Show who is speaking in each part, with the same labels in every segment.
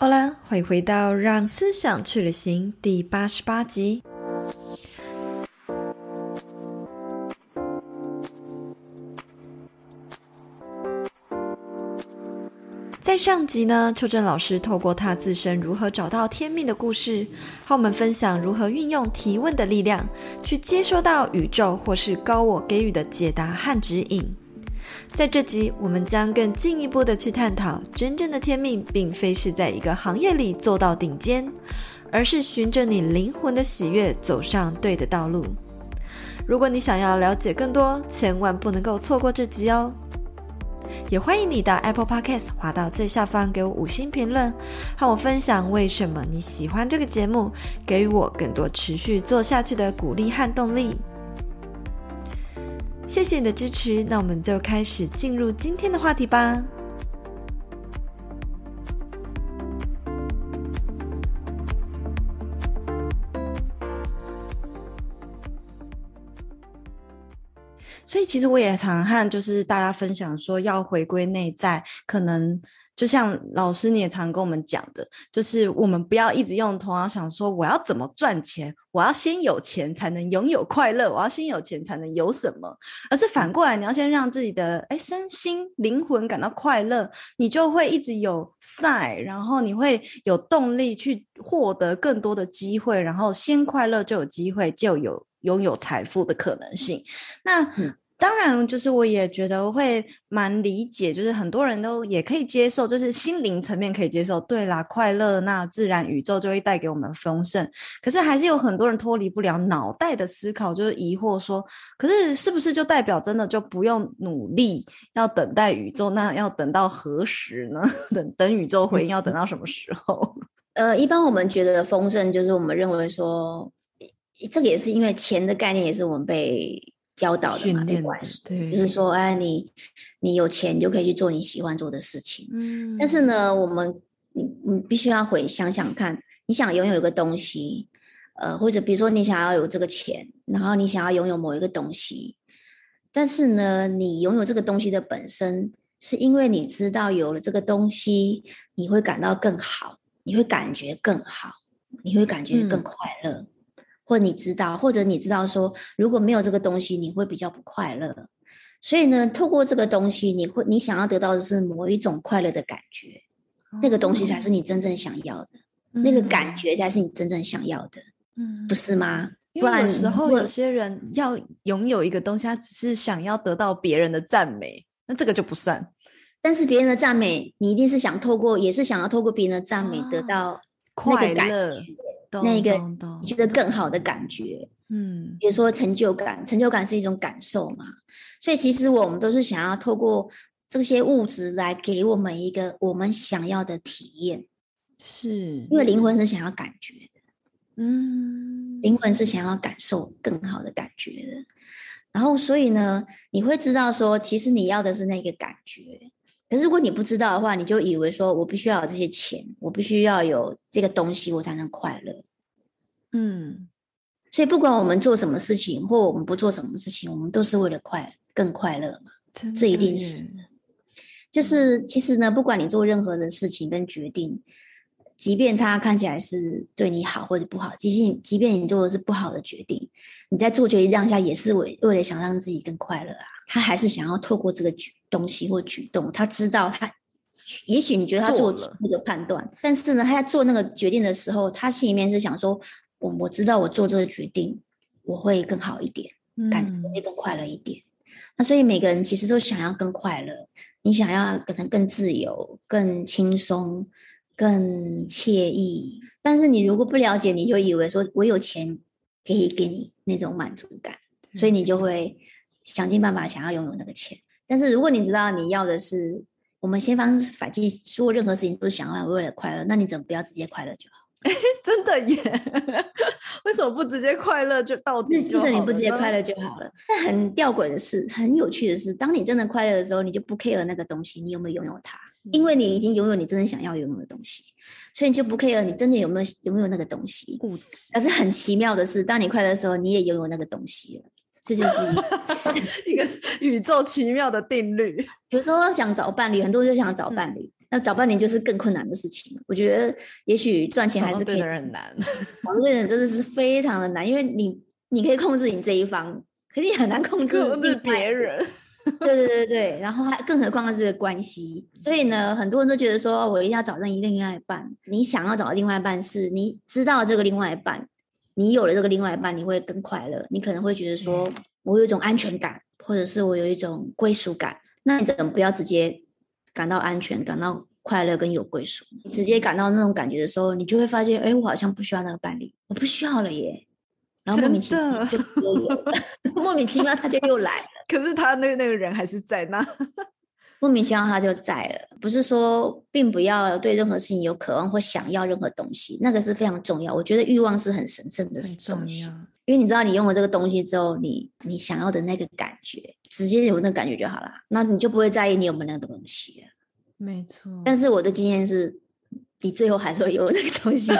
Speaker 1: 好了，欢迎回到《让思想去旅行》第八十八集。在上集呢，秋真老师透过他自身如何找到天命的故事，和我们分享如何运用提问的力量，去接收到宇宙或是高我给予的解答和指引。在这集，我们将更进一步的去探讨，真正的天命，并非是在一个行业里做到顶尖，而是循着你灵魂的喜悦，走上对的道路。如果你想要了解更多，千万不能够错过这集哦！也欢迎你到 Apple Podcast 滑到最下方，给我五星评论，和我分享为什么你喜欢这个节目，给予我更多持续做下去的鼓励和动力。谢谢你的支持，那我们就开始进入今天的话题吧。所以，其实我也常和就是大家分享说，要回归内在，可能。就像老师你也常跟我们讲的，就是我们不要一直用头脑想说我要怎么赚钱，我要先有钱才能拥有快乐，我要先有钱才能有什么，而是反过来，你要先让自己的诶身心灵魂感到快乐，你就会一直有赛，然后你会有动力去获得更多的机会，然后先快乐就有机会，就有拥有财富的可能性。那。嗯当然，就是我也觉得会蛮理解，就是很多人都也可以接受，就是心灵层面可以接受。对啦，快乐，那自然宇宙就会带给我们丰盛。可是还是有很多人脱离不了脑袋的思考，就是疑惑说，可是是不是就代表真的就不用努力，要等待宇宙？那要等到何时呢？等等宇宙回应要等到什么时候？
Speaker 2: 呃，一般我们觉得丰盛，就是我们认为说，这个也是因为钱的概念，也是我们被。教导的嘛，对，对，就是说，哎，你你有钱，你就可以去做你喜欢做的事情。嗯，但是呢，我们你你必须要回想想看，你想拥有一个东西，呃，或者比如说你想要有这个钱，然后你想要拥有某一个东西，但是呢，你拥有这个东西的本身，是因为你知道有了这个东西，你会感到更好，你会感觉更好，你会感觉更快乐。嗯或你知道，或者你知道说，如果没有这个东西，你会比较不快乐。所以呢，透过这个东西，你会你想要得到的是某一种快乐的感觉，哦、那个东西才是你真正想要的，嗯、那个感觉才是你真正想要的，嗯，不是吗？
Speaker 1: 不然有时候有些人要拥有一个东西，他只是想要得到别人的赞美，那这个就不算。
Speaker 2: 但是别人的赞美，你一定是想透过，也是想要透过别人的赞美得到快乐。那个你觉得更好的感觉，嗯，比如说成就感，成就感是一种感受嘛，所以其实我们都是想要透过这些物质来给我们一个我们想要的体验，
Speaker 1: 是。
Speaker 2: 因为灵魂是想要感觉的，嗯，灵魂是想要感受更好的感觉的，然后所以呢，你会知道说，其实你要的是那个感觉。可是如果你不知道的话，你就以为说我必须要有这些钱，我必须要有这个东西，我才能快乐。嗯，所以不管我们做什么事情，或我们不做什么事情，我们都是为了快更快乐嘛。这一定是。就是其实呢，不管你做任何的事情跟决定，即便它看起来是对你好或者不好，即便即便你做的是不好的决定，你在做决定当下也是为为了想让自己更快乐啊。他还是想要透过这个举。东西或举动，他知道他，也许你觉得他做那个判断，但是呢，他在做那个决定的时候，他心里面是想说，我我知道我做这个决定，我会更好一点，感觉会更快乐一点。嗯。那所以每个人其实都想要更快乐，你想要可能更自由、更轻松、更惬意，但是你如果不了解，你就以为说我有钱可以给你那种满足感，所以你就会想尽办法想要拥有那个钱。但是如果你知道你要的是，我们先方法纪说任何事情都是想要为了快乐，那你怎么不要直接快乐就好？
Speaker 1: 真的耶？为什么不直接快乐就到底就
Speaker 2: 是你不直接快乐就好了。但很吊诡的是，很有趣的是，当你真的快乐的时候，你就不 care 那个东西，你有没有拥有它？因为你已经拥有你真的想要拥有的东西，所以你就不 care 你真的有没有拥有那个东西。固执。但是很奇妙的是，当你快乐的时候，你也拥有那个东西了。这就是
Speaker 1: 一个宇宙奇妙的定律。
Speaker 2: 比如说，想找伴侣，很多人就想找伴侣，那找伴侣就是更困难的事情。我觉得也许赚钱还是可以，
Speaker 1: 很难。
Speaker 2: 找对人真的是非常的难，因为你你可以控制你这一方，可是你很难控制
Speaker 1: 别人。
Speaker 2: 对对对对，然后还更何况是这个关系。所以呢，很多人都觉得说，我一定要找另一另外一半。你想要找的另外一半是，你知道这个另外一半，你有了这个另外一半，你会更快乐。你可能会觉得说，我有一种安全感，或者是我有一种归属感。那你怎么不要直接感到安全、感到快乐跟有归属？你直接感到那种感觉的时候，你就会发现，哎，我好像不需要那个伴侣，我不需要了耶。然后莫名其妙就 莫名其妙他就又来了。
Speaker 1: 可是他那个那个人还是在那，
Speaker 2: 莫名其妙他就在了。不是说并不要对任何事情有渴望或想要任何东西，那个是非常重要。我觉得欲望是很神圣的东西。因为你知道，你用了这个东西之后，你你想要的那个感觉，直接有那个感觉就好了，那你就不会在意你有没有那个东西了。
Speaker 1: 没错。
Speaker 2: 但是我的经验是，你最后还是会有那个东西，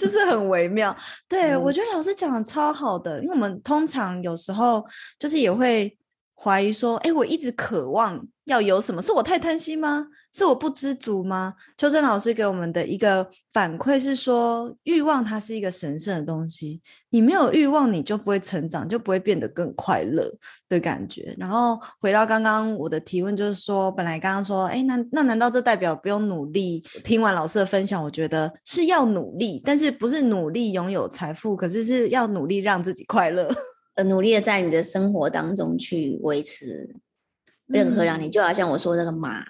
Speaker 1: 就是很微妙。对、嗯、我觉得老师讲的超好的，因为我们通常有时候就是也会怀疑说，哎，我一直渴望要有什么，是我太贪心吗？是我不知足吗？秋真老师给我们的一个反馈是说，欲望它是一个神圣的东西，你没有欲望，你就不会成长，就不会变得更快乐的感觉。然后回到刚刚我的提问，就是说，本来刚刚说，哎，那那难道这代表不用努力？听完老师的分享，我觉得是要努力，但是不是努力拥有财富，可是是要努力让自己快乐，
Speaker 2: 呃，努力的在你的生活当中去维持任何让你，嗯、就好像我说那个马。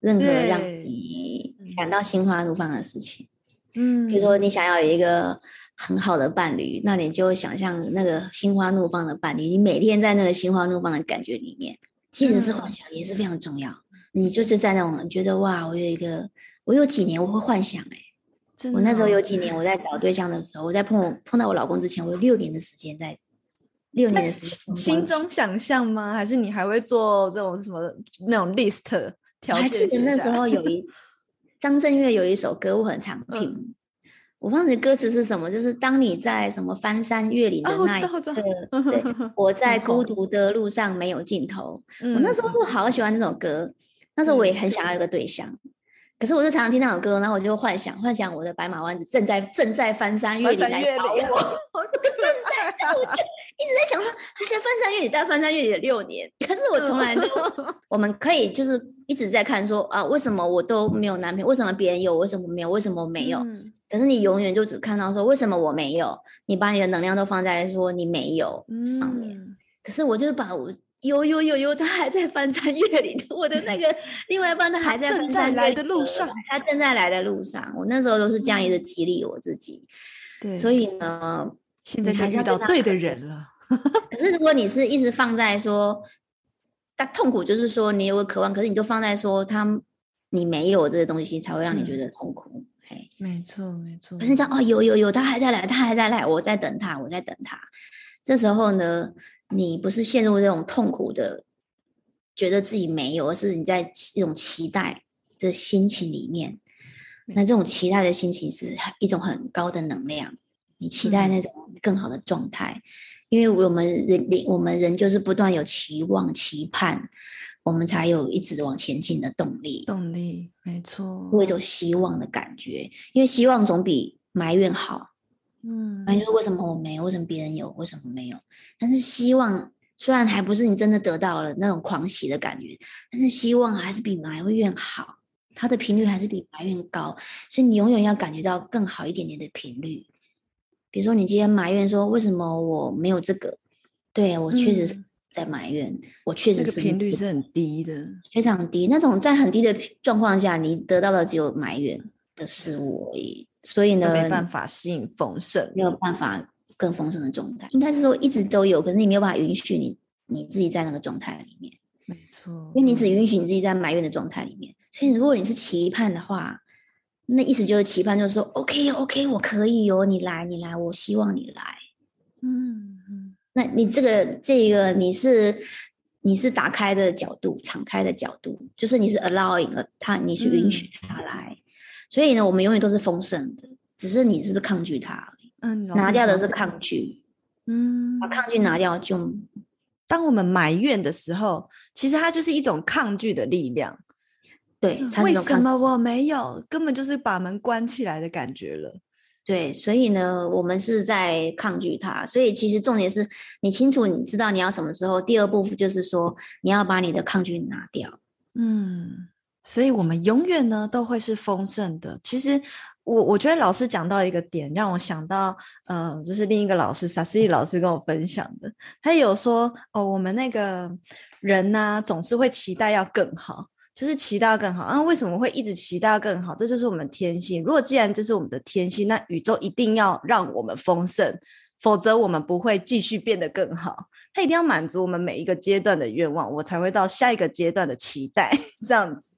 Speaker 2: 任何让你感到心花怒放的事情，嗯，比如说你想要有一个很好的伴侣，那你就想象那个心花怒放的伴侣，你每天在那个心花怒放的感觉里面，即使是幻想也是非常重要。嗯、你就是在那种觉得哇，我有一个，我有几年我会幻想哎、欸，我那时候有几年我在找对象的时候，我在碰我碰到我老公之前，我有六年的时间在六年的时间
Speaker 1: 心中想象吗？还是你还会做这种什么那种 list？
Speaker 2: 我还记得那时候有一 张震岳有一首歌我很常听，嗯、我忘记歌词是什么，就是当你在什么翻山越岭的那一刻，啊、对，我在孤独的路上没有尽头。嗯、我那时候就好喜欢这首歌，那时候我也很想要一个对象，嗯、可是我就常常听那首歌，然后我就幻想幻想我的白马王子正在正在翻山越岭来 找我。一直在想说，他在翻山越岭，但翻山越岭了六年，可是我从来都，我们可以就是一直在看说啊，为什么我都没有男朋友？为什么别人有，为什么没有？为什么没有？嗯、可是你永远就只看到说，为什么我没有？你把你的能量都放在说你没有上面。嗯、可是我就是把我有有有有，他还在翻山越岭，我的那个 另外一半他还在正在
Speaker 1: 来的路上，
Speaker 2: 他正在来的路上。我那时候都是这样一直激励我自己。对，所以呢。
Speaker 1: 现在就遇到对的人了。
Speaker 2: 可是如果你是一直放在说，但痛苦就是说你有个渴望，可是你都放在说他你没有这些东西，才会让你觉得痛苦。嗯、嘿，
Speaker 1: 没错没错。
Speaker 2: 可是这样哦，有有有，他还在来，他还在来，我在等他，我在等他。这时候呢，你不是陷入这种痛苦的，觉得自己没有，而是你在一种期待的心情里面。那这种期待的心情是一种很高的能量。你期待那种更好的状态，嗯、因为我们人，我们人就是不断有期望、期盼，我们才有一直往前进的动力。
Speaker 1: 动力，没错，
Speaker 2: 有一种希望的感觉，因为希望总比埋怨好。嗯，埋怨说为什么我没有，为什么别人有，为什么没有？但是希望虽然还不是你真的得到了那种狂喜的感觉，但是希望还是比埋怨好，它的频率还是比埋怨高，所以你永远要感觉到更好一点点的频率。比如说，你今天埋怨说为什么我没有这个？对，我确实是在埋怨，嗯、我确实是
Speaker 1: 频率是很低的，
Speaker 2: 非常低。那种在很低的状况下，你得到的只有埋怨的事物而已。所以呢，
Speaker 1: 没办法吸引丰盛，
Speaker 2: 没有办法更丰盛的状态。应该是说一直都有，可是你没有办法允许你你自己在那个状态里面。
Speaker 1: 没错，
Speaker 2: 因为你只允许你自己在埋怨的状态里面。所以如果你是期盼的话。那意思就是期盼，就是说，OK，OK，我可以哦，你来，你来，我希望你来，嗯嗯。那你这个这个你是你是打开的角度，敞开的角度，就是你是 allowing 了他，你是允许他来。嗯、所以呢，我们永远都是丰盛的，只是你是不是抗拒他？嗯，拿掉的是抗拒，嗯，把抗拒拿掉就。当
Speaker 1: 我们埋怨的时候，其实它就是一种抗拒的力量。
Speaker 2: 对，
Speaker 1: 为什么我没有？根本就是把门关起来的感觉了。
Speaker 2: 对，所以呢，我们是在抗拒它。所以其实重点是你清楚，你知道你要什么时候。第二步就是说，你要把你的抗拒拿掉。
Speaker 1: 嗯，所以我们永远呢都会是丰盛的。其实我我觉得老师讲到一个点，让我想到，呃，就是另一个老师萨斯蒂老师跟我分享的，他有说哦，我们那个人呢、啊，总是会期待要更好。就是期待更好啊？为什么会一直期待更好？这就是我们天性。如果既然这是我们的天性，那宇宙一定要让我们丰盛，否则我们不会继续变得更好。他一定要满足我们每一个阶段的愿望，我才会到下一个阶段的期待，这样子。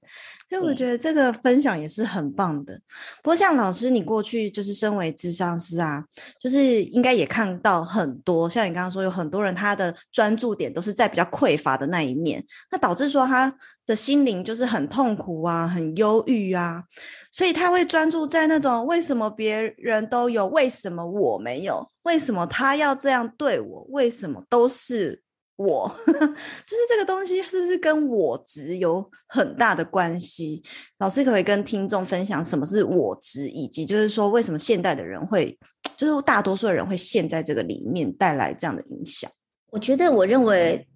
Speaker 1: 所以我觉得这个分享也是很棒的。不过像老师，你过去就是身为智商师啊，就是应该也看到很多，像你刚刚说，有很多人他的专注点都是在比较匮乏的那一面，那导致说他的心灵就是很痛苦啊，很忧郁啊，所以他会专注在那种为什么别人都有，为什么我没有？为什么他要这样对我？为什么都是？我 就是这个东西，是不是跟我执有很大的关系？老师可不可以跟听众分享什么是我执，以及就是说为什么现代的人会，就是大多数的人会陷在这个里面，带来这样的影响？
Speaker 2: 我觉得，我认为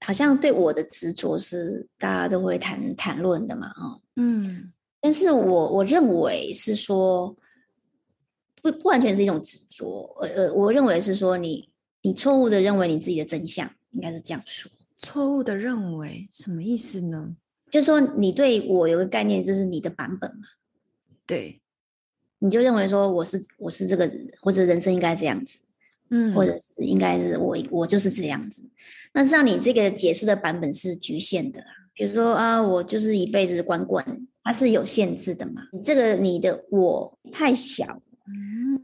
Speaker 2: 好像对我的执着是大家都会谈谈论的嘛，啊，嗯，但是我我认为是说不不完全是一种执着，呃呃，我认为是说你。你错误的认为你自己的真相，应该是这样说。
Speaker 1: 错误的认为什么意思呢？
Speaker 2: 就是说你对我有个概念，这是你的版本嘛？
Speaker 1: 对，
Speaker 2: 你就认为说我是我是这个人，或者人生应该这样子，嗯，或者是应该是我我就是这样子。那实际上你这个解释的版本是局限的，比如说啊，我就是一辈子光棍，它是有限制的嘛？你这个你的我太小。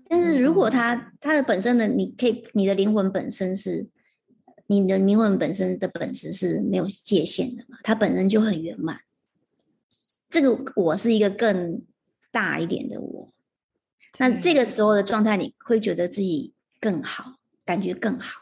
Speaker 2: 但是如果他他的本身的，你可以你的灵魂本身是你的灵魂本身的本质是没有界限的嘛？它本身就很圆满。这个我是一个更大一点的我，那这个时候的状态你会觉得自己更好，感觉更好。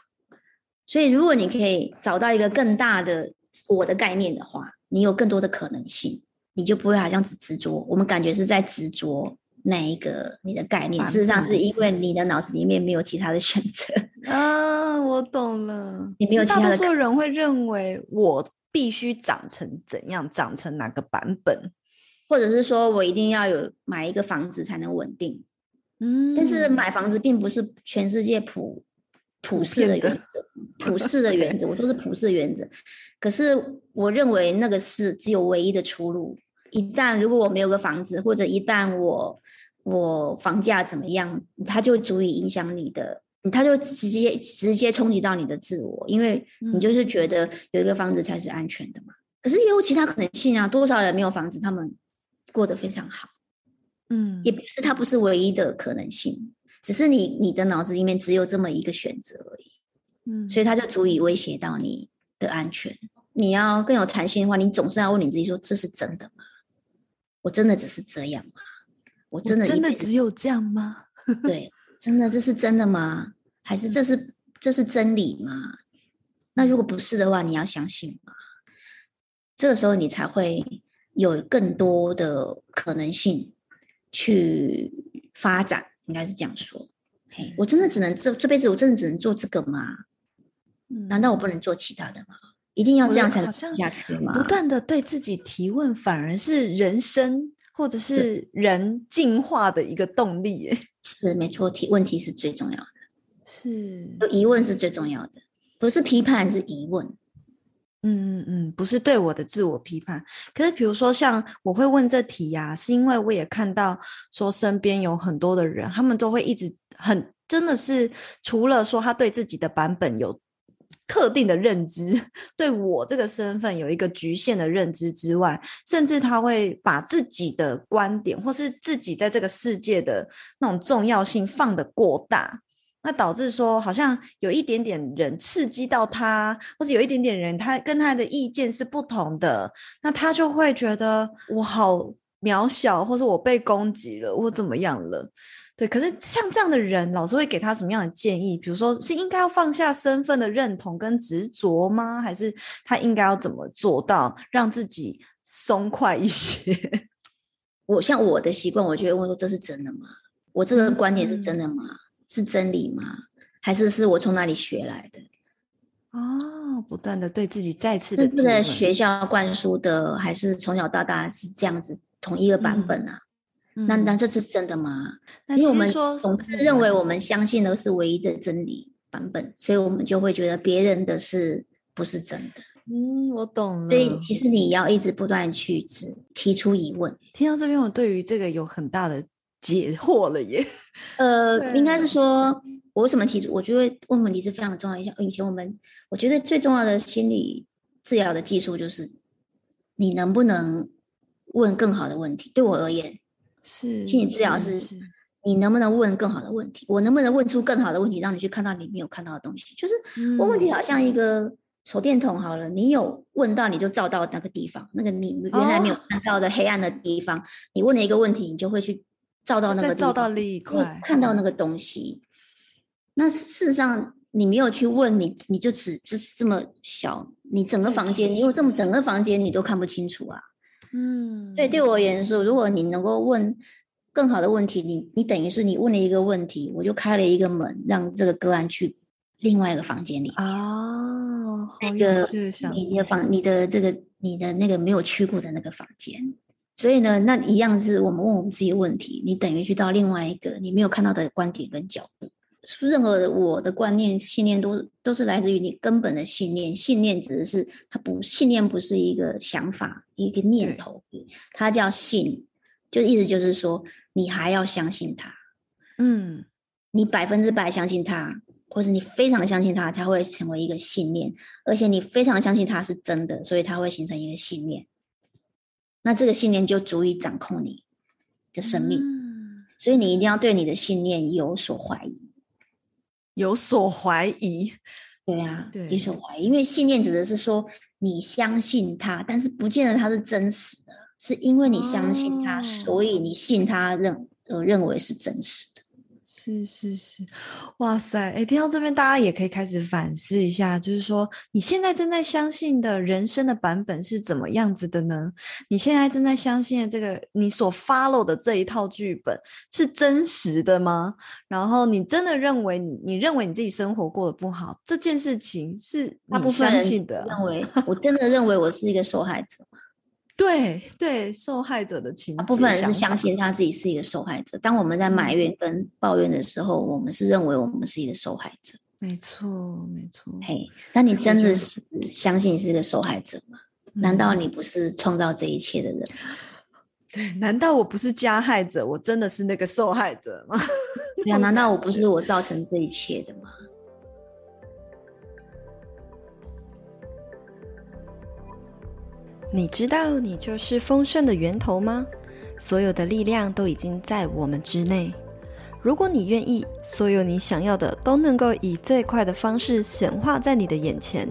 Speaker 2: 所以如果你可以找到一个更大的我的概念的话，你有更多的可能性，你就不会好像只执着。我们感觉是在执着。那一个你的概念，事实上是因为你的脑子里面没有其他的选择
Speaker 1: 啊，我懂了。
Speaker 2: 你没有其他的。
Speaker 1: 大多数人会认为我必须长成怎样，长成哪个版本，
Speaker 2: 或者是说我一定要有买一个房子才能稳定。嗯，但是买房子并不是全世界普普世的原则，普世的原则，我说是普世的原则。可是我认为那个是只有唯一的出路。一旦如果我没有个房子，或者一旦我我房价怎么样，它就足以影响你的，它就直接直接冲击到你的自我，因为你就是觉得有一个房子才是安全的嘛。可是也有其他可能性啊，多少人没有房子，他们过得非常好，嗯，也不是它不是唯一的可能性，只是你你的脑子里面只有这么一个选择而已，嗯，所以它就足以威胁到你的安全。你要更有弹性的话，你总是要问你自己说：这是真的吗？我真的只是这样吗？我真的
Speaker 1: 真的只有这样吗？
Speaker 2: 对，真的这是真的吗？还是这是这是真理吗？那如果不是的话，你要相信吗？这个时候你才会有更多的可能性去发展，应该是这样说。嘿，我真的只能这这辈子，我真的只能做这个吗？难道我不能做其他的吗？一定要这样才能下去吗？
Speaker 1: 不断的对自己提问，反而是人生或者是人进化的一个动力耶。
Speaker 2: 是没错，提问题是最重要的。
Speaker 1: 是
Speaker 2: 有疑问是最重要的，不是批判，是疑问。
Speaker 1: 嗯嗯嗯，不是对我的自我批判。可是比如说，像我会问这题呀、啊，是因为我也看到说身边有很多的人，他们都会一直很真的是，除了说他对自己的版本有。特定的认知，对我这个身份有一个局限的认知之外，甚至他会把自己的观点或是自己在这个世界的那种重要性放得过大，那导致说好像有一点点人刺激到他，或是有一点点人他跟他的意见是不同的，那他就会觉得我好渺小，或是我被攻击了，我怎么样了？对，可是像这样的人，老师会给他什么样的建议？比如说，是应该要放下身份的认同跟执着吗？还是他应该要怎么做到让自己松快一些。
Speaker 2: 我像我的习惯，我就会问说：“这是真的吗？我这个观点是真的吗？嗯、是真理吗？还是是我从哪里学来的？”
Speaker 1: 哦，不断的对自己再次的，
Speaker 2: 是这个学校灌输的，还是从小到大是这样子同一个版本啊？嗯、那那这是真的吗？因为我们总是认为我们相信的是唯一的真理版本，所以我们就会觉得别人的是不是真的。
Speaker 1: 嗯，我懂了。
Speaker 2: 所以其实你要一直不断去提提出疑问。
Speaker 1: 听到这边，我对于这个有很大的解惑了耶。
Speaker 2: 呃，应该是说，我为什么提出？我觉得问问题是非常重要一项。以前我们我觉得最重要的心理治疗的技术就是，你能不能问更好的问题？对我而言，
Speaker 1: 是
Speaker 2: 心理治疗是，你能不能问更好的问题？我能不能问出更好的问题，让你去看到你没有看到的东西？就是问问题，好像一个。嗯手电筒好了，你有问到你就照到那个地方，那个你原来没有看到的黑暗的地方，哦、你问了一个问题，你就会去照到那个地方，
Speaker 1: 照到另一块，
Speaker 2: 看到那个东西。嗯、那事实上你没有去问你，你就只就是这么小，你整个房间，你有这么整个房间你都看不清楚啊。嗯，对，对我而言说，如果你能够问更好的问题，你你等于是你问了一个问题，我就开了一个门，让这个个案去另外一个房间里
Speaker 1: 哦，
Speaker 2: 那个你的房，你的这个你的那个没有去过的那个房间，所以呢，那一样是我们问我们自己问题，你等于去到另外一个你没有看到的观点跟角度。任何的我的观念信念都都是来自于你根本的信念，信念指的是它不信念不是一个想法一个念头，它叫信，就意思就是说你还要相信它，嗯，你百分之百相信它。或是你非常相信它，才会成为一个信念，而且你非常相信它是真的，所以它会形成一个信念。那这个信念就足以掌控你的生命，嗯、所以你一定要对你的信念有所怀疑，
Speaker 1: 有所怀疑。
Speaker 2: 对呀、啊，对，有所怀疑，因为信念指的是说你相信它，但是不见得它是真实的，是因为你相信它，哦、所以你信它认呃认为是真实。
Speaker 1: 是是是，哇塞！哎，听到这边，大家也可以开始反思一下，就是说，你现在正在相信的人生的版本是怎么样子的呢？你现在正在相信的这个你所 follow 的这一套剧本是真实的吗？然后，你真的认为你你认为你自己生活过得不好这件事情是你相信的？
Speaker 2: 认为我真的认为我是一个受害者吗？
Speaker 1: 对对，受害者的情绪，
Speaker 2: 部分人是相信他自己是一个受害者。当我们在埋怨跟抱怨的时候，我们是认为我们是一个受害者。
Speaker 1: 没错，没错。
Speaker 2: 嘿，但你真的是相信你是一个受害者吗？难道你不是创造这一切的人？
Speaker 1: 对，难道我不是加害者？我真的是那个受害者吗？
Speaker 2: 对啊，难道我不 是我造成这一切的吗？
Speaker 1: 你知道你就是丰盛的源头吗？所有的力量都已经在我们之内。如果你愿意，所有你想要的都能够以最快的方式显化在你的眼前。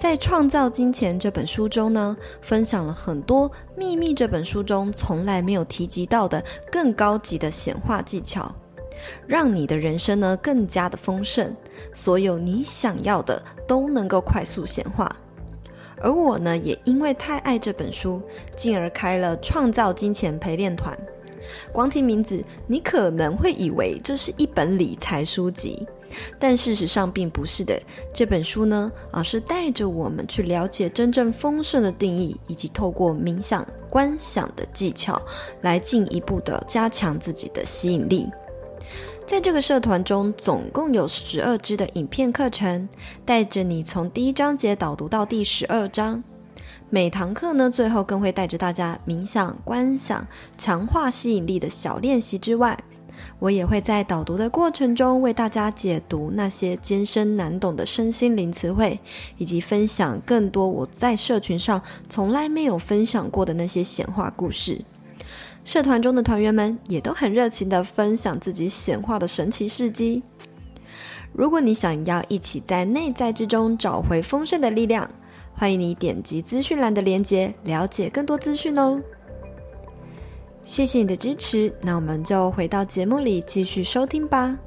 Speaker 1: 在《创造金钱》这本书中呢，分享了很多《秘密》这本书中从来没有提及到的更高级的显化技巧，让你的人生呢更加的丰盛。所有你想要的都能够快速显化。而我呢，也因为太爱这本书，进而开了创造金钱陪练团。光听名字，你可能会以为这是一本理财书籍，但事实上并不是的。这本书呢，而是带着我们去了解真正丰盛的定义，以及透过冥想、观想的技巧，来进一步的加强自己的吸引力。在这个社团中，总共有十二支的影片课程，带着你从第一章节导读到第十二章。每堂课呢，最后更会带着大家冥想、观想、强化吸引力的小练习之外，我也会在导读的过程中为大家解读那些艰深难懂的身心灵词汇，以及分享更多我在社群上从来没有分享过的那些显化故事。社团中的团员们也都很热情的分享自己显化的神奇事迹。如果你想要一起在内在之中找回丰盛的力量，欢迎你点击资讯栏的链接，了解更多资讯哦。谢谢你的支持，那我们就回到节目里继续收听吧。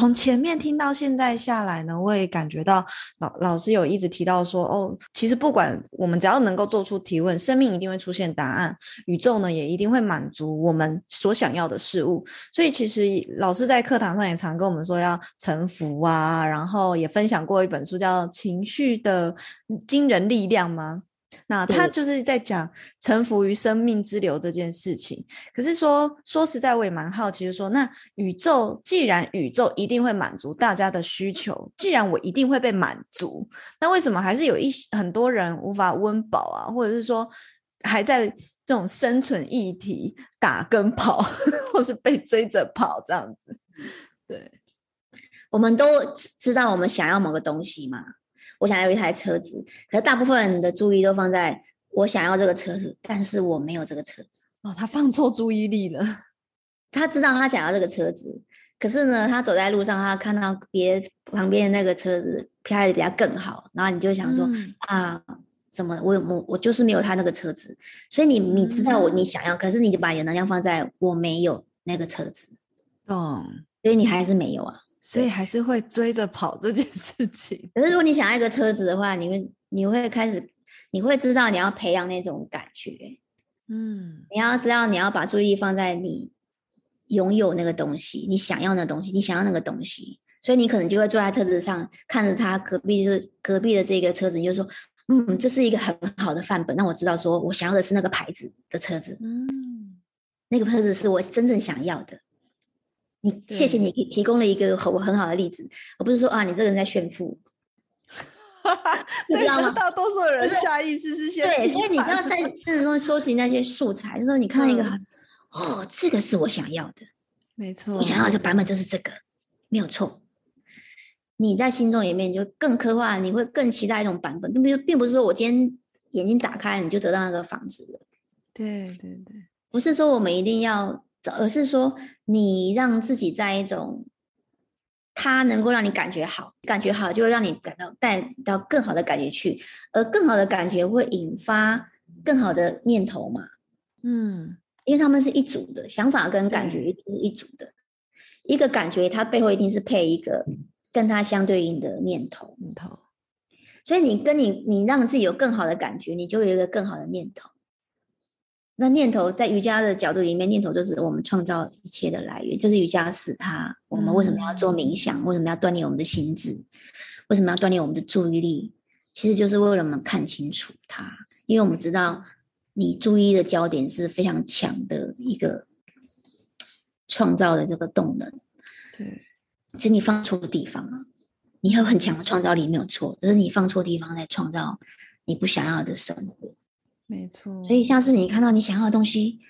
Speaker 1: 从前面听到现在下来呢，我也感觉到老老师有一直提到说，哦，其实不管我们只要能够做出提问，生命一定会出现答案，宇宙呢也一定会满足我们所想要的事物。所以其实老师在课堂上也常跟我们说要臣服啊，然后也分享过一本书叫《情绪的惊人力量》吗？那他就是在讲臣服于生命之流这件事情。可是说说实在，我也蛮好奇的说，那宇宙既然宇宙一定会满足大家的需求，既然我一定会被满足，那为什么还是有一很多人无法温饱啊？或者是说还在这种生存议题打跟跑，或是被追着跑这样子？对，
Speaker 2: 我们都知道我们想要某个东西嘛。我想要一台车子，可是大部分人的注意都放在我想要这个车子，但是我没有这个车子。
Speaker 1: 哦，他放错注意力了。
Speaker 2: 他知道他想要这个车子，可是呢，他走在路上，他看到别旁边的那个车子开的比他更好，然后你就想说、嗯、啊，怎么我我我就是没有他那个车子，所以你你知道我你想要，可是你就把你的能量放在我没有那个车子，
Speaker 1: 嗯，
Speaker 2: 所以你还是没有啊。
Speaker 1: 所以还是会追着跑这件事情。
Speaker 2: 可是如果你想要一个车子的话，你会你会开始，你会知道你要培养那种感觉。嗯，你要知道你要把注意力放在你拥有那个东西，你想要那个东西，你想要那个东西。所以你可能就会坐在车子上，看着他隔壁就是隔壁的这个车子，你就说，嗯，这是一个很好的范本，让我知道说我想要的是那个牌子的车子。嗯，那个车子是我真正想要的。你谢谢你提提供了一个很很好的例子，而不是说啊，你这个人在炫富，
Speaker 1: 你知道吗？大多数人下意识是先
Speaker 2: 对，所以你知道在现实中收集那些素材，就是说你看到一个很、嗯、哦，这个是我想要的，
Speaker 1: 没错，
Speaker 2: 我想要的版本就是这个，没有错。你在心中里面就更刻画，你会更期待一种版本，并不是并不是说我今天眼睛打开你就得到那个房子了，
Speaker 1: 对对对，
Speaker 2: 不是说我们一定要。而是说，你让自己在一种，它能够让你感觉好，感觉好就会让你感到带到更好的感觉去，而更好的感觉会引发更好的念头嘛。嗯，因为他们是一组的，想法跟感觉一定是一组的，一个感觉它背后一定是配一个跟它相对应的念头。念头，所以你跟你你让自己有更好的感觉，你就有一个更好的念头。那念头在瑜伽的角度里面，念头就是我们创造一切的来源，就是瑜伽使它。我们为什么要做冥想？为什么要锻炼我们的心智？为什么要锻炼我们的注意力？其实就是为了我们看清楚它，因为我们知道你注意的焦点是非常强的一个创造的这个动能。
Speaker 1: 对，
Speaker 2: 只是你放错地方了。你有很强的创造力没有错，只是你放错地方在创造你不想要的生活。
Speaker 1: 没错，
Speaker 2: 所以像是你看到你想要的东西，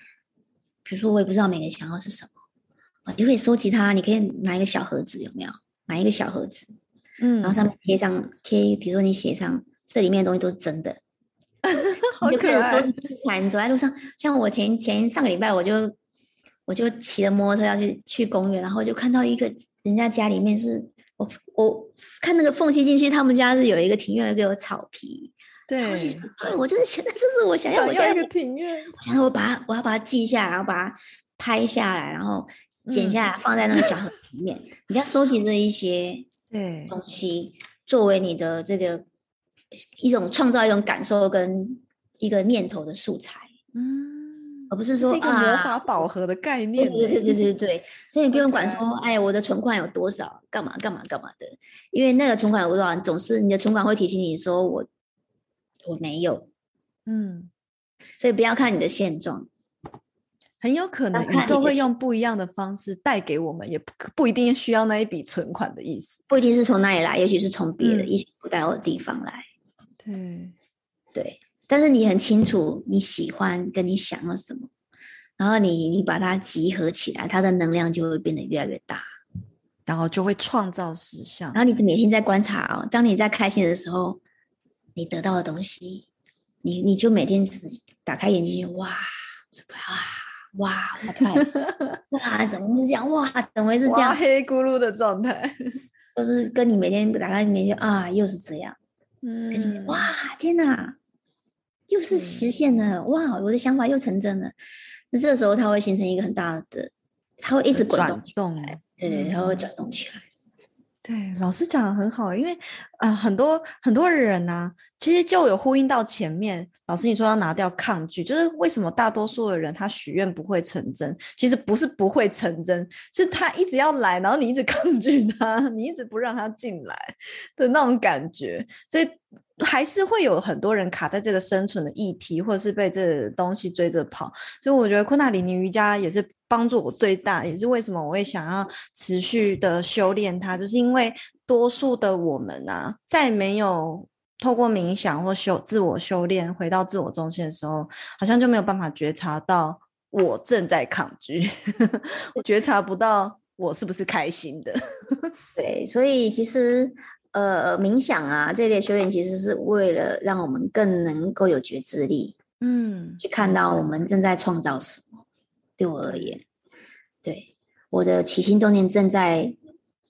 Speaker 2: 比如说我也不知道每个人想要是什么，你就可以收集它。你可以拿一个小盒子，有没有？买一个小盒子，嗯，然后上面贴上贴，比如说你写上这里面的东西都是真的，
Speaker 1: 就开始。
Speaker 2: 收集素材，你走在路上，像我前前上个礼拜，我就我就骑着摩托车要去去公园，然后就看到一个人家家里面是我我看那个缝隙进去，他们家是有一个庭院，有个草皮。
Speaker 1: 对，
Speaker 2: 对我就是现在，这是我想要我要
Speaker 1: 一个庭院。
Speaker 2: 然后我把它，我要把它记下来，然后把它拍下来，然后剪下来，放在那个小盒子里面。嗯、你要收集这一些对东西，作为你的这个一种创造一种感受跟一个念头的素材。嗯，而不是说是
Speaker 1: 一个魔法宝盒的概念。
Speaker 2: 对对对对 对，所以你不用管说，Okay. 哎，我的存款有多少，干嘛干嘛干嘛的，因为那个存款有多少，总是你的存款会提醒你说我。我没有，嗯，所以不要看你的现状，
Speaker 1: 很有可能宇宙会用不一样的方式带给我们，也不不一定需要那一笔存款的意思，
Speaker 2: 不一定是从那里来，也许是从别的意想不到的地方来。
Speaker 1: 对，
Speaker 2: 对，但是你很清楚你喜欢跟你想要什么，然后你你把它集合起来，它的能量就会变得越来越大，
Speaker 1: 然后就会创造实相。
Speaker 2: 然后你每天在观察哦，当你在开心的时候。你得到的东西，你你就每天只打开眼睛就哇，什么啊，哇，surprise，哇，怎么是这样？哇，怎么会是这样？
Speaker 1: 黑咕噜的状态，
Speaker 2: 是不是跟你每天打开眼睛就啊，又是这样？嗯，哇，天哪，又是实现了，嗯、哇，我的想法又成真了。那这个时候它会形成一个很大的，它会一直滚动，
Speaker 1: 动，
Speaker 2: 对对，它会转动起来。
Speaker 1: 对，老师讲的很好，因为、呃，很多很多人呢、其实就有呼应到前面老师你说要拿掉抗拒，就是为什么大多数的人他许愿不会成真？其实不是不会成真，是他一直要来，然后你一直 抗拒他，你一直不让他进来的那种感觉，所以还是会有很多人卡在这个生存的议题，或者是被这东西追着跑。所以我觉得昆达里尼瑜伽也是。帮助我最大，也是为什么我会想要持续的修炼它，就是因为多数的我们啊，在没有透过冥想或修自我修炼，回到自我中心的时候，好像就没有办法觉察到我正在抗拒，我觉察不到我是不是开心的。
Speaker 2: 对，所以其实呃，冥想啊这类修炼，其实是为了让我们更能够有觉知力，嗯，去看到我们正在创造什么。对我而言，对我的起心动念正在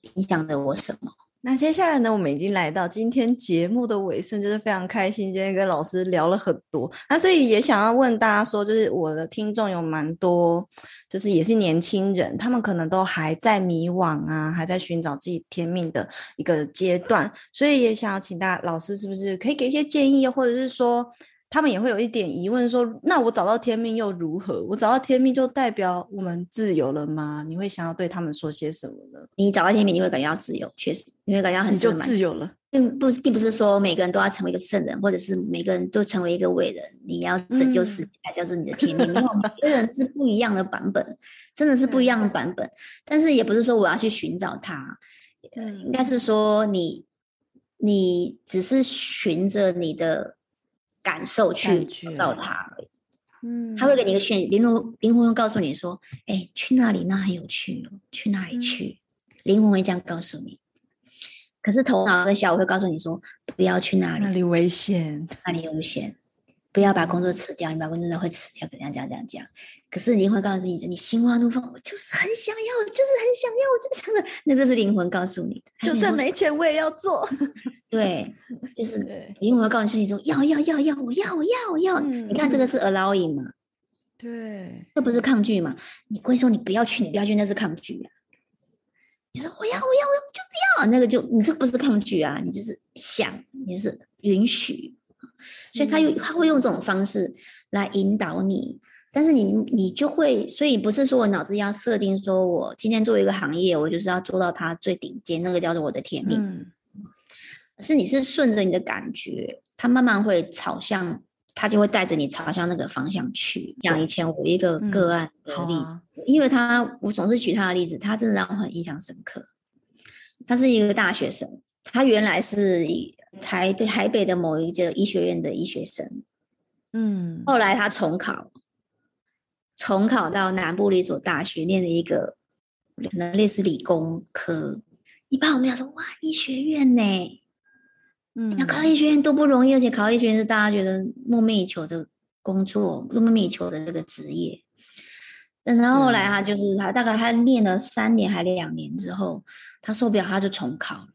Speaker 2: 影响着我什么？
Speaker 1: 那接下来呢？我们已经来到今天节目的尾声，就是非常开心，今天跟老师聊了很多。那所以也想要问大家说，就是我的听众有蛮多，就是也是年轻人，他们可能都还在迷惘啊，还在寻找自己天命的一个阶段，所以也想要请大家老师，是不是可以给一些建议，或者是说？他们也会有一点疑问，说：“那我找到天命又如何？我找到天命就代表我们自由了吗？”你会想要对他们说些什么呢？
Speaker 2: 你找到天命，你会感觉到自由，确实，你会感觉到很自由，
Speaker 1: 你就自由了。
Speaker 2: 并不是，并不是说每个人都要成为一个圣人，或者是每个人都成为一个伟人，你要拯救世界，才叫做你的天命。因为，每个人是不一样的版本，真的是不一样的版本。但是也不是说我要去寻找它，嗯，应该是说你，你只是循着你的。感受去找到它，嗯，他会给你一个讯，灵魂灵魂会告诉你说：“哎、欸，去那里那很有趣哦，去那里去？”灵、嗯、魂会这样告诉你。可是头脑跟小我会告诉你说：“不要去那里，
Speaker 1: 那里危险，
Speaker 2: 那里危险，不要把工作辞掉，你把工作会辞掉。”怎样讲这样讲？可是灵魂告诉你：“你心花怒放，我就是很想要，就是很想要，我就是想要。”那这是灵魂告诉你的，
Speaker 1: 就算没钱我也要做。
Speaker 2: 对，就是灵魂会告诉你说：“要要要要，我要我要我要。嗯”你看这个是 allowing 嘛？
Speaker 1: 对，
Speaker 2: 这不是抗拒嘛？你会说你不要去，你不要去，那是抗拒啊！你说我要我要我要，就是要那个就你这不是抗拒啊，你就是想，你是允许。所以他用他会用这种方式来引导你，但是你你就会，所以不是说我脑子要设定说我今天做一个行业，我就是要做到它最顶尖，那个叫做我的天命。嗯是你是顺着你的感觉，它慢慢会朝向，它就会带着你朝向那个方向去。像以前我一个个案的例子，嗯啊、因为他我总是举他的例子，他真的让我很印象深刻。他是一个大学生，他原来是台台北的某一个医学院的医学生，嗯，后来他重考，重考到南部的一所大学，念了一个可能类似理工科。一般我们要说哇，医学院呢？嗯，要考医学院多不容易，而且考医学院是大家觉得梦寐以求的工作，梦寐以求的这个职业。但然后后来他就是他大概他念了三年还两年之后，他受不了，他就重考了。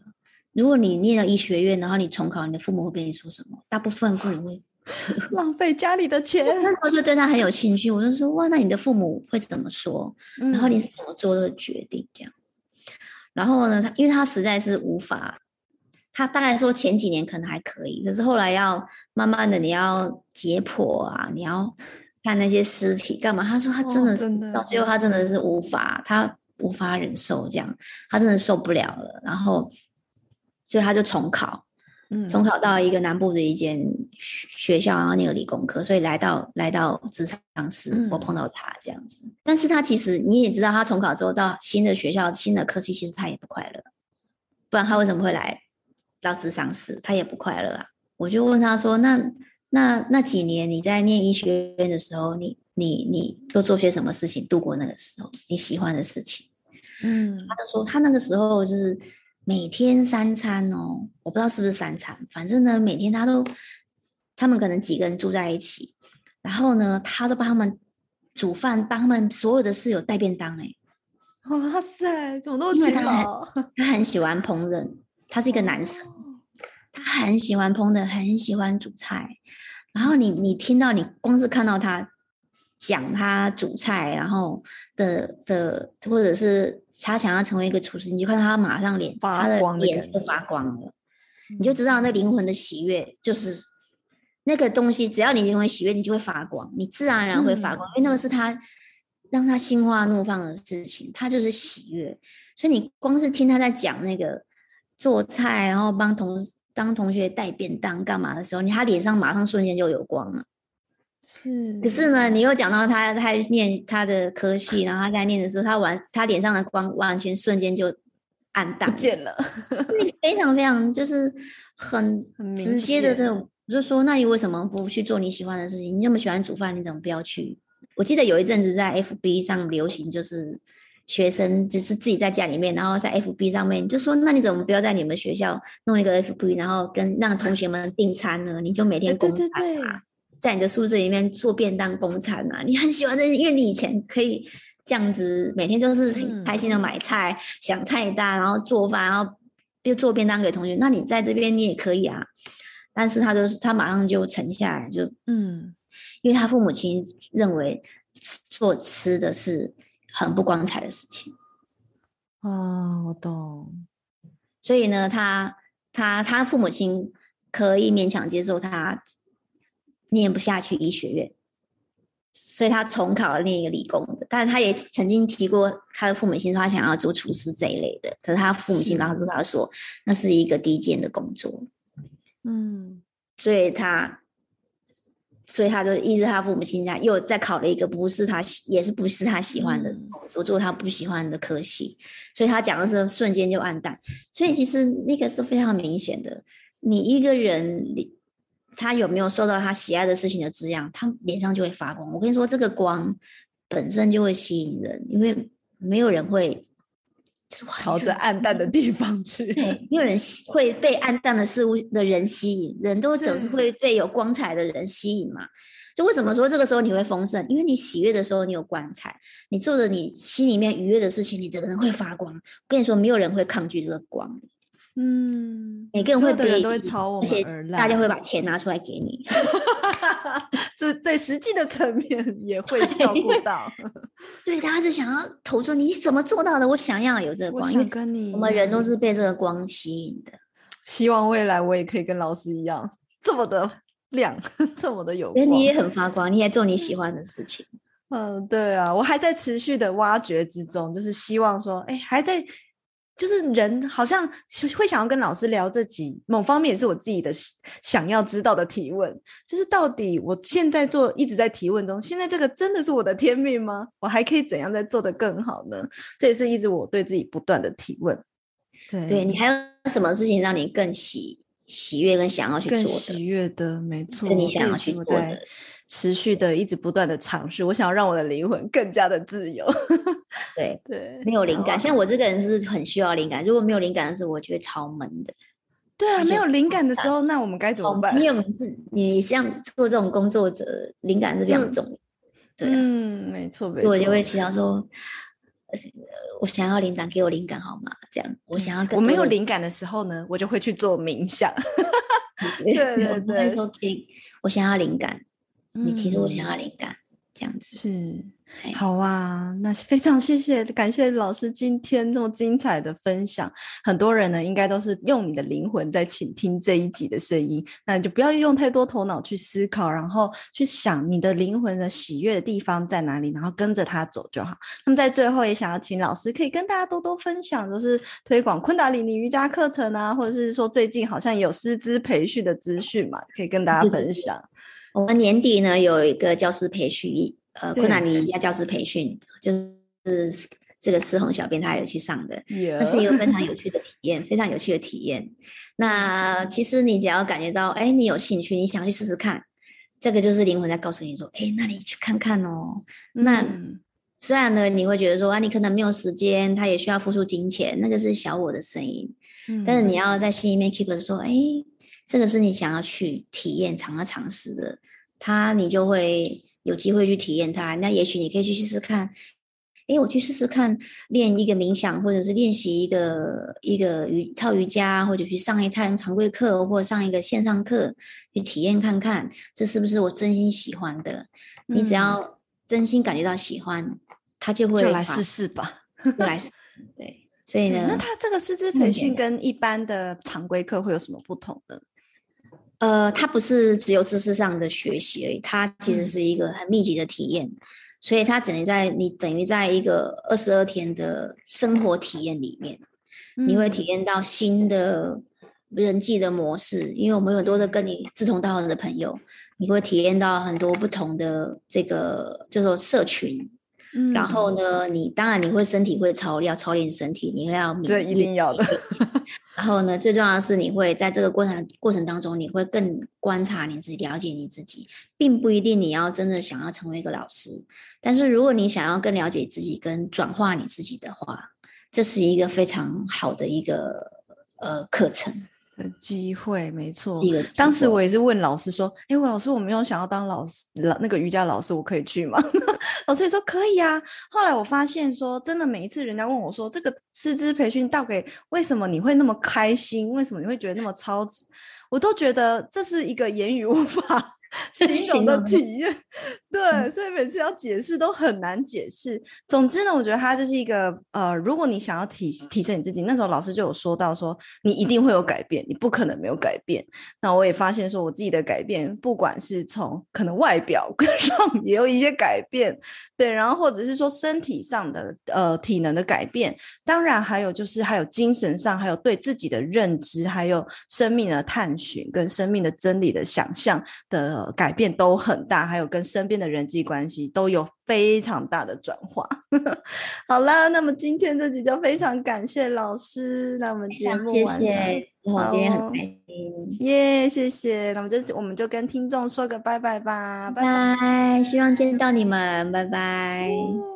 Speaker 2: 如果你念了医学院，然后你重考，你的父母会跟你说什么？大部分父母会
Speaker 1: 浪费家里的钱。
Speaker 2: 那时候就对他很有兴趣，我就说哇，那你的父母会怎么说？然后你是怎么做这个决定？这样。然后呢，他因为他实在是无法。他大概说前几年可能还可以，可是后来要慢慢的，你要解剖啊，你要 看那些尸体干嘛？他说他真的是，哦、真的到最后他真的是无法，他无法忍受这样，他真的受不了了。然后，所以他就重考，嗯，重考到一个南部的一间学校，然后那个理工科，所以来到来到职场时，嗯、我碰到他这样子。但是他其实你也知道，他重考之后到新的学校、新的科系，其实他也不快乐，不然他为什么会来？到智商室，他也不快乐啊。我就问他说：“那那那几年你在念医学院的时候，你你你都做些什么事情度过那个时候？你喜欢的事情？”嗯，他就说他那个时候就是每天三餐哦，我不知道是不是三餐，反正呢每天他都他们可能几个人住在一起，然后呢他都帮他们煮饭，帮他们所有的室友带便当。哎，
Speaker 1: 哇塞，怎么那么勤劳？
Speaker 2: 他很喜欢烹饪。他是一个男生，他很喜欢烹的，很喜欢煮菜。然后你你听到，你光是看到他讲他煮菜，然后的的，或者是他想要成为一个厨师，你就看到他马上脸
Speaker 1: 发光的
Speaker 2: 脸就发光了，你就知道那灵魂的喜悦就是那个东西，只要你灵魂喜悦，你就会发光，你自然而然会发光，嗯、因为那个是他让他心花怒放的事情，他就是喜悦，所以你光是听他在讲那个做菜，然后帮同当同学带便当干嘛的时候，你他脸上马上瞬间就有光了。
Speaker 1: 是，
Speaker 2: 可是呢，你又讲到他，他念他的科系，然后他在念的时候，他完，他脸上的光完全瞬间就暗淡
Speaker 1: 不见了，
Speaker 2: 非常非常就是很直接的这种，就说，那你为什么不去做你喜欢的事情？你那么喜欢煮饭，你怎么不要去？我记得有一阵子在 FB 上流行，就是学生只是自己在家里面，然后在 FB 上面就说，那你怎么不要在你们学校弄一个 FB，然后跟让同学们订餐呢？你就每天供餐啊。在你的宿舍里面做便当供餐啊，你很喜欢这，因为你以前可以这样子，每天就是很开心的买菜、嗯、想菜单，然后做饭，然后又做便当给同学。那你在这边你也可以啊，但是他就是他马上就沉下来，就嗯，因为他父母亲认为做吃的是很不光彩的事情。
Speaker 1: 哦，我懂。
Speaker 2: 所以呢，他他他父母亲可以勉强接受他。念不下去医学院，所以他重考了另一个理工的。但是他也曾经提过他的父母亲说他想要做厨师这一类的，可是他父母亲告诉他说那是一个低贱的工作。嗯，所以他，所以他就一直他父母亲家又再考了一个不是他也是不是他喜欢的工作，做他不喜欢的科系。所以他讲的时候瞬间就暗淡。所以其实那个是非常明显的，你一个人你。他有没有受到他喜爱的事情的滋养，他脸上就会发光。我跟你说，这个光本身就会吸引人，因为没有人会
Speaker 1: 朝着暗淡的地方去。
Speaker 2: 对，没有人会被暗淡的事物的人吸引，人都总是会被有光彩的人吸引嘛。就为什么说这个时候你会丰盛？因为你喜悦的时候，你有光彩，你做着你心里面愉悦的事情，你整个人会发光。我跟你说，没有人会抗拒这个光。嗯，每个人会
Speaker 1: 的人都会朝我们而来，
Speaker 2: 大家会把钱拿出来给你，
Speaker 1: 这最实际的层面 也会照顾到。
Speaker 2: 对，大家是想要投出你怎么做到的？我想要有这个光，
Speaker 1: 我想跟你，
Speaker 2: 我们人都是被这个光吸引的。
Speaker 1: 希望未来我也可以跟老师一样这么的亮，这么的有光。
Speaker 2: 你也很发光，你也做你喜欢的事情。
Speaker 1: 嗯，对啊，我还在持续的挖掘之中，就是希望说，哎，还在。就是人好像会想要跟老师聊这集，某方面也是我自己的想要知道的提问，就是到底我现在做一直在提问中，现在这个真的是我的天命吗？我还可以怎样再做得更好呢？这也是一直我对自己不断的提问。
Speaker 2: 对，对你还有什么事情让你更喜喜悦跟想要去做的？
Speaker 1: 更喜悦的，没错，
Speaker 2: 跟你想要去做的。
Speaker 1: 持续的，一直不断的尝试，我想要让我的灵魂更加的自由。
Speaker 2: 对对，没有灵感，像我这个人是很需要灵感。如果没有灵感的时候，我觉得超闷的。
Speaker 1: 对啊，没有灵感的时候，那我们该怎么办？
Speaker 2: 你有你像做这种工作者，灵感是非常重要。对，
Speaker 1: 嗯，没错没错。
Speaker 2: 我就会提到说，我想要灵感，给我灵感好吗？这样，我想要。
Speaker 1: 我没有灵感的时候呢，我就会去做冥想。对对对，
Speaker 2: 我想要灵感。你提出我想要灵感，嗯、这样子
Speaker 1: 是好啊。那非常谢谢，感谢老师今天这么精彩的分享。很多人呢，应该都是用你的灵魂在倾听这一集的声音。那你就不要用太多头脑去思考，然后去想你的灵魂的喜悦的地方在哪里，然后跟着他走就好。那么在最后，也想要请老师可以跟大家多多分享，就是推广昆达里尼瑜伽课程啊，或者是说最近好像有师资培训的资讯嘛，可以跟大家分享。
Speaker 2: 我们年底呢有一个教师培训，呃，昆达尼亚教师培训，就是这个思红小编他有去上的，那.是一个非常有 趣的体验，非常有趣的体验。那其实你只要感觉到，哎，你有兴趣，你想去试试看，这个就是灵魂在告诉你说，哎，那你去看看哦。嗯、那虽然呢，你会觉得说啊，你可能没有时间，他也需要付出金钱，那个是小我的声音，嗯、但是你要在心里面 keep 说，哎。这个是你想要去体验、尝要尝试的，它你就会有机会去体验它。那也许你可以去试试看，诶，我去试试看，练一个冥想，或者是练习一个一个瑜套瑜伽，或者去上一堂常规课，或者上一个线上课，去体验看看，这是不是我真心喜欢的？嗯、你只要真心感觉到喜欢，他就会
Speaker 1: 就来试试吧，
Speaker 2: 就来试试。对，所以呢，
Speaker 1: 那他这个师资培训跟一般的常规课会有什么不同呢？
Speaker 2: 呃，它不是只有知识上的学习而已，它其实是一个很密集的体验，嗯、所以它等于在你等于在一个二十二天的生活体验里面，嗯、你会体验到新的人际的模式，因为我们有很多的跟你志同道合的朋友，你会体验到很多不同的这个叫做社群，嗯、然后呢，你当然你会身体会操要操练身体，你会要
Speaker 1: 这一定要的。
Speaker 2: 然后呢，最重要的是，你会在这个过程过程当中，你会更观察你自己，了解你自己，并不一定你要真的想要成为一个老师。但是，如果你想要更了解自己，跟转化你自己的话，这是一个非常好的一个呃课程。
Speaker 1: 的机会没错，当时我也是问老师说：“哎，我老师，我没有想要当老师，老那个瑜伽老师，我可以去吗？” 老师也说可以啊。后来我发现说，真的每一次人家问我说这个师资培训到底为什么你会那么开心？为什么你会觉得那么超值？我都觉得这是一个言语无法。形容的体验，对，所以每次要解释都很难解释。总之呢，我觉得它就是一个呃，如果你想要提提升你自己，那时候老师就有说到说，你一定会有改变，你不可能没有改变。那我也发现说，我自己的改变，不管是从可能外表 上也有一些改变，对，然后或者是说身体上的呃体能的改变，当然还有就是还有精神上，还有对自己的认知，还有生命的探寻跟生命的真理的想象的。改变都很大，还有跟身边的人际关系都有非常大的转化。好了，那么今天这集就非常感谢老师，那我们节目完成，谢谢，
Speaker 2: 我今天很开心，
Speaker 1: 耶，谢谢。那么就我们就跟听众说个拜拜吧，拜
Speaker 2: 拜，希望见到你们，拜拜。